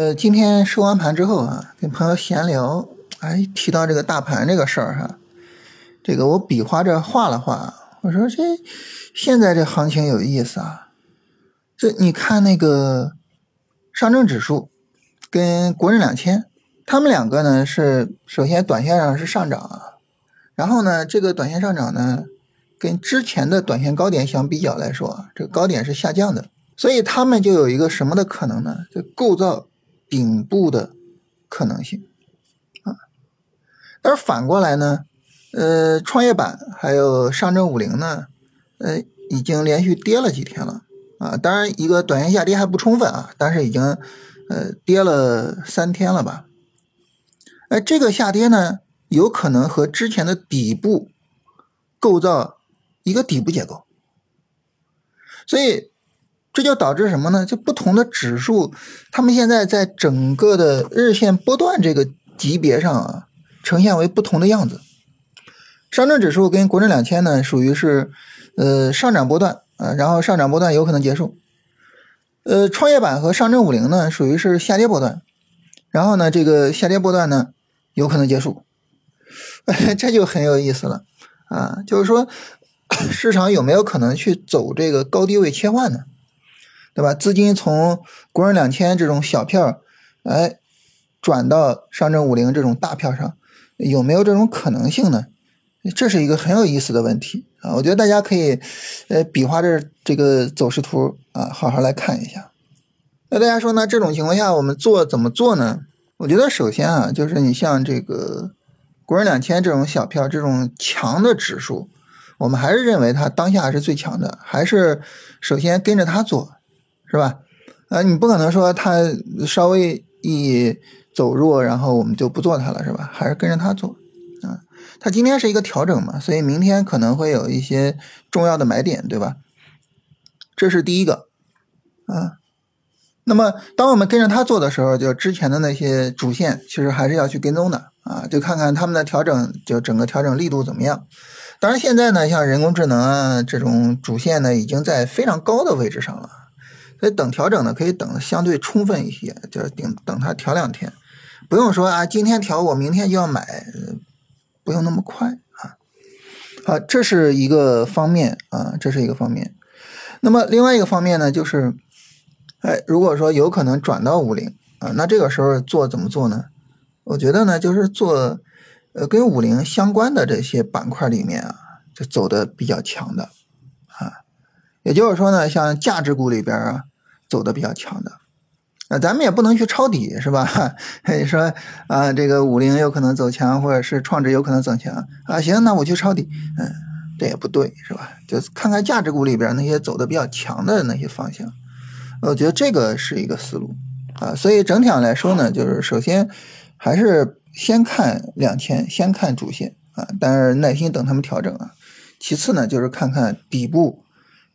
呃，今天收完盘之后啊，跟朋友闲聊，哎，提到这个大盘这个事儿哈，这个我比划着画了画，我说这现在这行情有意思啊，这你看那个上证指数跟国证两千，他们两个呢是首先短线上是上涨啊，然后呢这个短线上涨呢跟之前的短线高点相比较来说，这个高点是下降的，所以他们就有一个什么的可能呢？就构造。顶部的可能性啊，但是反过来呢，呃，创业板还有上证五零呢，呃，已经连续跌了几天了啊。当然，一个短线下跌还不充分啊，但是已经呃跌了三天了吧？哎，这个下跌呢，有可能和之前的底部构造一个底部结构，所以。这就导致什么呢？就不同的指数，它们现在在整个的日线波段这个级别上啊，呈现为不同的样子。上证指数跟国证两千呢，属于是呃上涨波段啊，然后上涨波段有可能结束。呃，创业板和上证五零呢，属于是下跌波段，然后呢，这个下跌波段呢有可能结束。这就很有意思了啊，就是说 市场有没有可能去走这个高低位切换呢？对吧？资金从国证两千这种小票，哎，转到上证五零这种大票上，有没有这种可能性呢？这是一个很有意思的问题啊！我觉得大家可以，呃，比划着这个走势图啊，好好来看一下。那大家说呢？这种情况下我们做怎么做呢？我觉得首先啊，就是你像这个国证两千这种小票，这种强的指数，我们还是认为它当下是最强的，还是首先跟着它做。是吧？啊，你不可能说它稍微一走弱，然后我们就不做它了，是吧？还是跟着它做啊？它今天是一个调整嘛，所以明天可能会有一些重要的买点，对吧？这是第一个啊。那么，当我们跟着它做的时候，就之前的那些主线，其实还是要去跟踪的啊，就看看他们的调整，就整个调整力度怎么样。当然，现在呢，像人工智能啊这种主线呢，已经在非常高的位置上了。所以等调整呢，可以等的相对充分一些，就是等等它调两天，不用说啊，今天调我明天就要买，不用那么快啊。好，这是一个方面啊，这是一个方面。那么另外一个方面呢，就是，哎，如果说有可能转到五零啊，那这个时候做怎么做呢？我觉得呢，就是做呃跟五零相关的这些板块里面啊，就走的比较强的，也就是说呢，像价值股里边啊。走的比较强的，那咱们也不能去抄底，是吧？你说啊，这个五零有可能走强，或者是创指有可能走强啊？行，那我去抄底，嗯，这也不对，是吧？就看看价值股里边那些走的比较强的那些方向，我觉得这个是一个思路啊。所以整体上来说呢，就是首先还是先看两千，先看主线啊，但是耐心等他们调整啊。其次呢，就是看看底部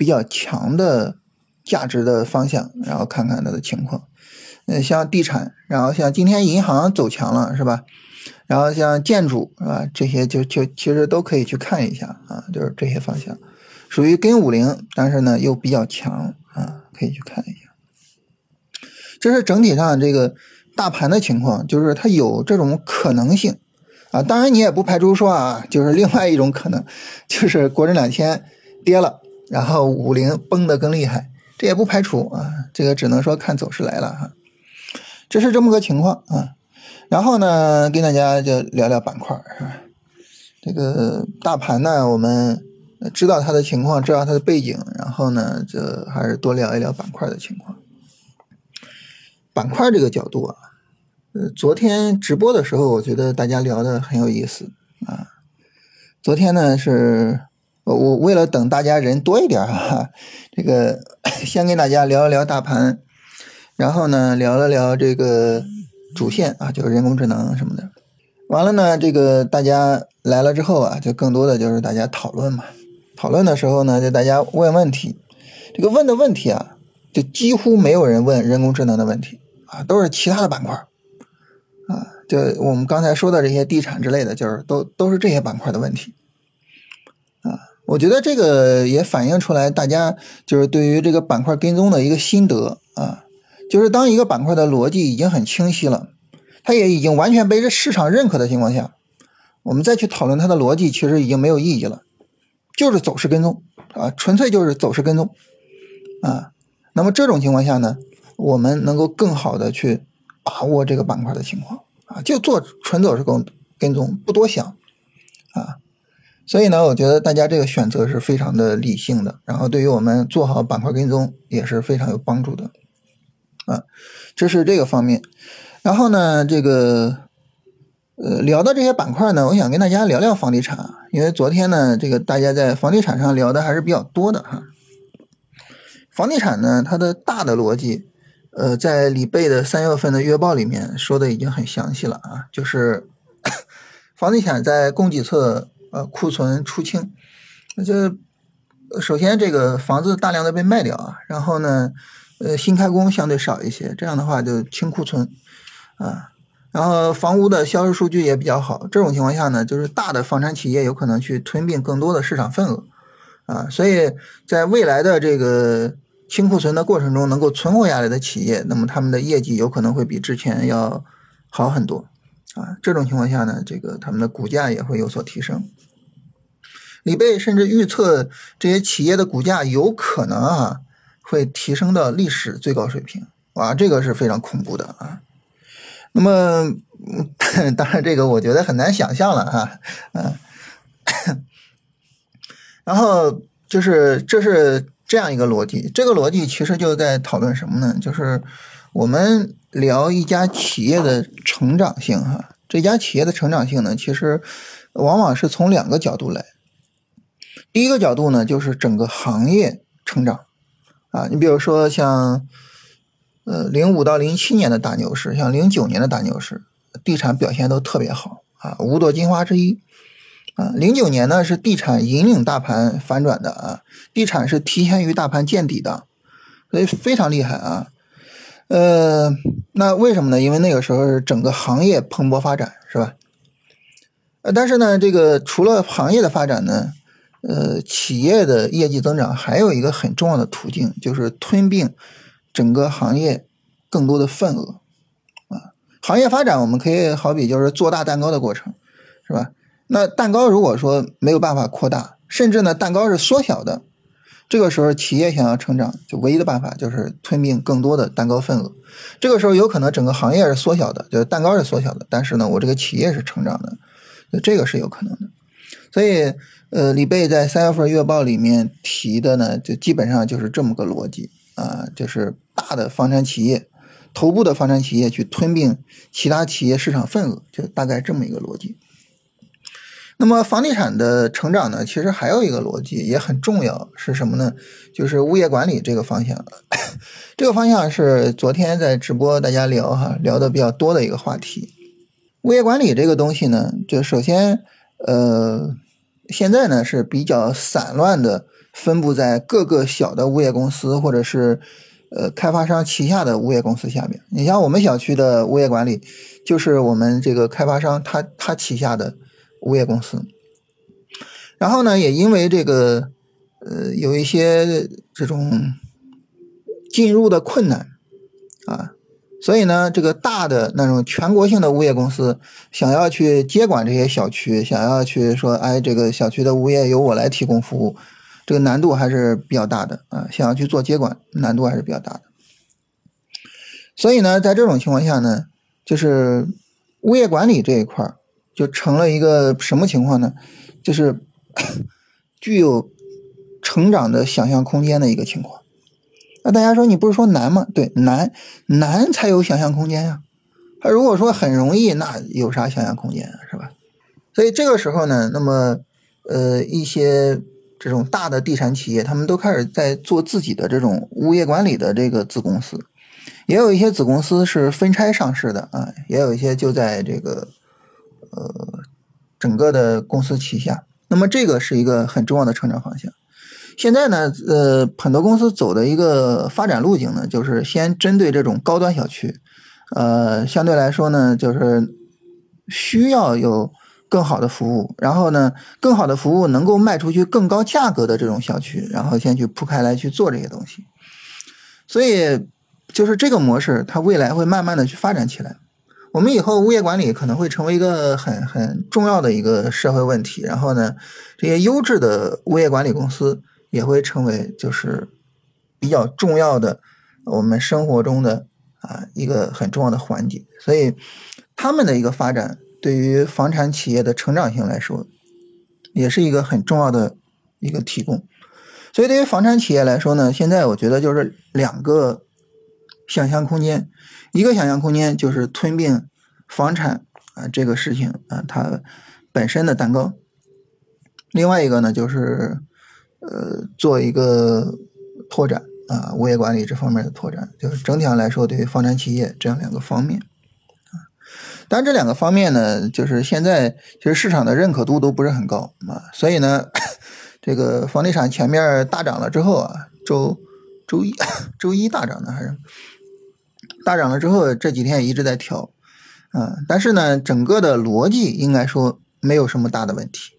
比较强的。价值的方向，然后看看它的情况。嗯，像地产，然后像今天银行走强了，是吧？然后像建筑，是吧？这些就就其实都可以去看一下啊，就是这些方向，属于跟五零，但是呢又比较强啊，可以去看一下。这是整体上这个大盘的情况，就是它有这种可能性啊。当然你也不排除说啊，就是另外一种可能，就是国证两千跌了，然后五零崩的更厉害。这也不排除啊，这个只能说看走势来了哈，这是这么个情况啊。然后呢，跟大家就聊聊板块是吧？这个大盘呢，我们知道它的情况，知道它的背景，然后呢，就还是多聊一聊板块的情况。板块这个角度啊，呃，昨天直播的时候，我觉得大家聊的很有意思啊。昨天呢是。我为了等大家人多一点哈，这个先跟大家聊一聊大盘，然后呢聊了聊这个主线啊，就是人工智能什么的。完了呢，这个大家来了之后啊，就更多的就是大家讨论嘛。讨论的时候呢，就大家问问题，这个问的问题啊，就几乎没有人问人工智能的问题啊，都是其他的板块啊，就我们刚才说的这些地产之类的，就是都都是这些板块的问题。我觉得这个也反映出来，大家就是对于这个板块跟踪的一个心得啊，就是当一个板块的逻辑已经很清晰了，它也已经完全被这市场认可的情况下，我们再去讨论它的逻辑，其实已经没有意义了，就是走势跟踪啊，纯粹就是走势跟踪啊。那么这种情况下呢，我们能够更好的去把握这个板块的情况啊，就做纯走势跟跟踪，不多想啊。所以呢，我觉得大家这个选择是非常的理性的，然后对于我们做好板块跟踪也是非常有帮助的。啊，这是这个方面。然后呢，这个呃，聊到这些板块呢，我想跟大家聊聊房地产，因为昨天呢，这个大家在房地产上聊的还是比较多的哈。房地产呢，它的大的逻辑，呃，在李贝的三月份的月报里面说的已经很详细了啊，就是 房地产在供给侧呃库存出清，那就首先这个房子大量的被卖掉啊，然后呢。呃，新开工相对少一些，这样的话就清库存，啊，然后房屋的销售数据也比较好，这种情况下呢，就是大的房产企业有可能去吞并更多的市场份额，啊，所以在未来的这个清库存的过程中，能够存活下来的企业，那么他们的业绩有可能会比之前要好很多，啊，这种情况下呢，这个他们的股价也会有所提升。李贝甚至预测这些企业的股价有可能啊。会提升到历史最高水平，哇，这个是非常恐怖的啊。那么，当然这个我觉得很难想象了哈，嗯。然后就是这是这样一个逻辑，这个逻辑其实就在讨论什么呢？就是我们聊一家企业的成长性哈，这家企业的成长性呢，其实往往是从两个角度来。第一个角度呢，就是整个行业成长。啊，你比如说像，呃，零五到零七年的大牛市，像零九年的大牛市，地产表现都特别好啊，五朵金花之一。啊，零九年呢是地产引领大盘反转的啊，地产是提前于大盘见底的，所以非常厉害啊。呃，那为什么呢？因为那个时候是整个行业蓬勃发展，是吧？呃，但是呢，这个除了行业的发展呢？呃，企业的业绩增长还有一个很重要的途径，就是吞并整个行业更多的份额啊。行业发展，我们可以好比就是做大蛋糕的过程，是吧？那蛋糕如果说没有办法扩大，甚至呢蛋糕是缩小的，这个时候企业想要成长，就唯一的办法就是吞并更多的蛋糕份额。这个时候有可能整个行业是缩小的，就是蛋糕是缩小的，但是呢我这个企业是成长的，这个是有可能的。所以。呃，李贝在三月份月报里面提的呢，就基本上就是这么个逻辑啊，就是大的房产企业、头部的房产企业去吞并其他企业市场份额，就大概这么一个逻辑。那么房地产的成长呢，其实还有一个逻辑也很重要，是什么呢？就是物业管理这个方向。这个方向是昨天在直播大家聊哈聊的比较多的一个话题。物业管理这个东西呢，就首先呃。现在呢是比较散乱的，分布在各个小的物业公司或者是呃开发商旗下的物业公司下面。你像我们小区的物业管理，就是我们这个开发商他他旗下的物业公司。然后呢，也因为这个呃有一些这种进入的困难啊。所以呢，这个大的那种全国性的物业公司想要去接管这些小区，想要去说，哎，这个小区的物业由我来提供服务，这个难度还是比较大的啊。想要去做接管，难度还是比较大的。所以呢，在这种情况下呢，就是物业管理这一块就成了一个什么情况呢？就是 具有成长的想象空间的一个情况。那大家说，你不是说难吗？对，难，难才有想象空间呀。他如果说很容易，那有啥想象空间啊？是吧？所以这个时候呢，那么呃，一些这种大的地产企业，他们都开始在做自己的这种物业管理的这个子公司，也有一些子公司是分拆上市的啊，也有一些就在这个呃整个的公司旗下。那么这个是一个很重要的成长方向。现在呢，呃，很多公司走的一个发展路径呢，就是先针对这种高端小区，呃，相对来说呢，就是需要有更好的服务，然后呢，更好的服务能够卖出去更高价格的这种小区，然后先去铺开来去做这些东西。所以就是这个模式，它未来会慢慢的去发展起来。我们以后物业管理可能会成为一个很很重要的一个社会问题。然后呢，这些优质的物业管理公司也会成为就是比较重要的我们生活中的啊一个很重要的环节。所以他们的一个发展，对于房产企业的成长性来说，也是一个很重要的一个提供。所以对于房产企业来说呢，现在我觉得就是两个想象空间。一个想象空间就是吞并房产啊这个事情啊它本身的蛋糕，另外一个呢就是呃做一个拓展啊物业管理这方面的拓展，就是整体上来说对于房产企业这样两个方面啊，当然这两个方面呢就是现在其实市场的认可度都不是很高啊，所以呢 这个房地产前面大涨了之后啊周周一 周一大涨的还是。大涨了之后，这几天也一直在调，嗯，但是呢，整个的逻辑应该说没有什么大的问题，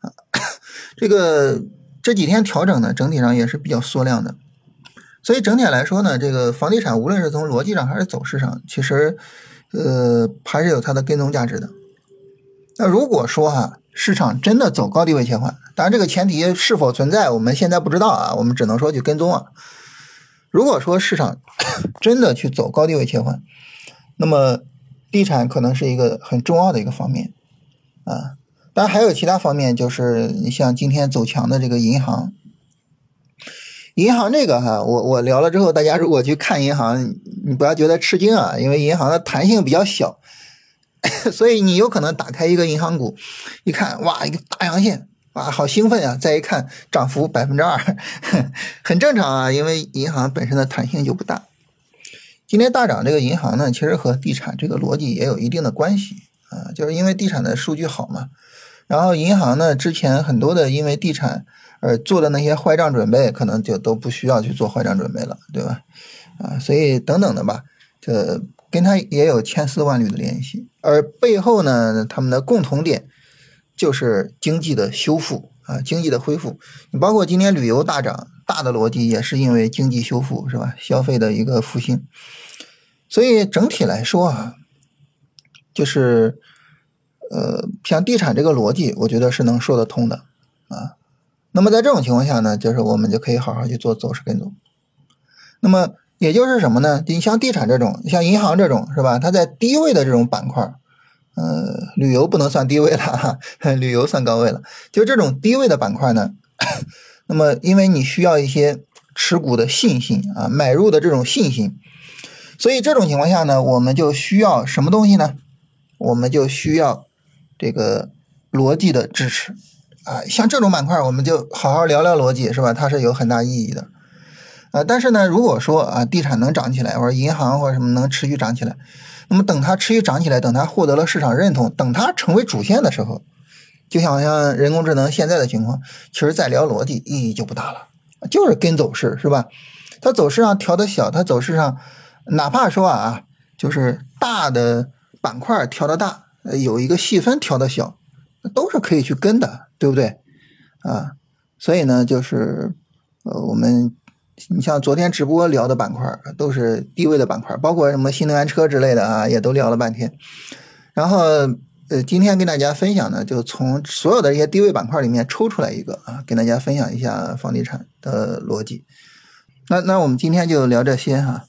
啊，这个这几天调整呢，整体上也是比较缩量的，所以整体来说呢，这个房地产无论是从逻辑上还是走势上，其实呃还是有它的跟踪价值的。那如果说哈市场真的走高低位切换，当然这个前提是否存在，我们现在不知道啊，我们只能说去跟踪啊。如果说市场 真的去走高低位切换，那么地产可能是一个很重要的一个方面啊。当然还有其他方面，就是你像今天走强的这个银行，银行这个哈，我我聊了之后，大家如果去看银行，你不要觉得吃惊啊，因为银行的弹性比较小，所以你有可能打开一个银行股，一看哇，一个大阳线。啊，好兴奋啊！再一看，涨幅百分之二，很正常啊，因为银行本身的弹性就不大。今天大涨这个银行呢，其实和地产这个逻辑也有一定的关系啊，就是因为地产的数据好嘛。然后银行呢，之前很多的因为地产而做的那些坏账准备，可能就都不需要去做坏账准备了，对吧？啊，所以等等的吧，这跟它也有千丝万缕的联系。而背后呢，他们的共同点。就是经济的修复啊，经济的恢复。你包括今天旅游大涨，大的逻辑也是因为经济修复，是吧？消费的一个复兴。所以整体来说啊，就是呃，像地产这个逻辑，我觉得是能说得通的啊。那么在这种情况下呢，就是我们就可以好好去做走势跟踪。那么也就是什么呢？你像地产这种，像银行这种，是吧？它在低位的这种板块。呃，旅游不能算低位了哈，旅游算高位了。就这种低位的板块呢，那么因为你需要一些持股的信心啊，买入的这种信心，所以这种情况下呢，我们就需要什么东西呢？我们就需要这个逻辑的支持啊。像这种板块，我们就好好聊聊逻辑，是吧？它是有很大意义的。啊，但是呢，如果说啊，地产能涨起来，或者银行或者什么能持续涨起来。那么等它持续涨起来，等它获得了市场认同，等它成为主线的时候，就像像人工智能现在的情况，其实再聊逻辑意义就不大了，就是跟走势是吧？它走势上调的小，它走势上哪怕说啊，就是大的板块调的大，有一个细分调的小，都是可以去跟的，对不对？啊，所以呢，就是呃我们。你像昨天直播聊的板块都是低位的板块，包括什么新能源车之类的啊，也都聊了半天。然后呃，今天跟大家分享呢，就从所有的这些低位板块里面抽出来一个啊，跟大家分享一下房地产的逻辑。那那我们今天就聊这些哈。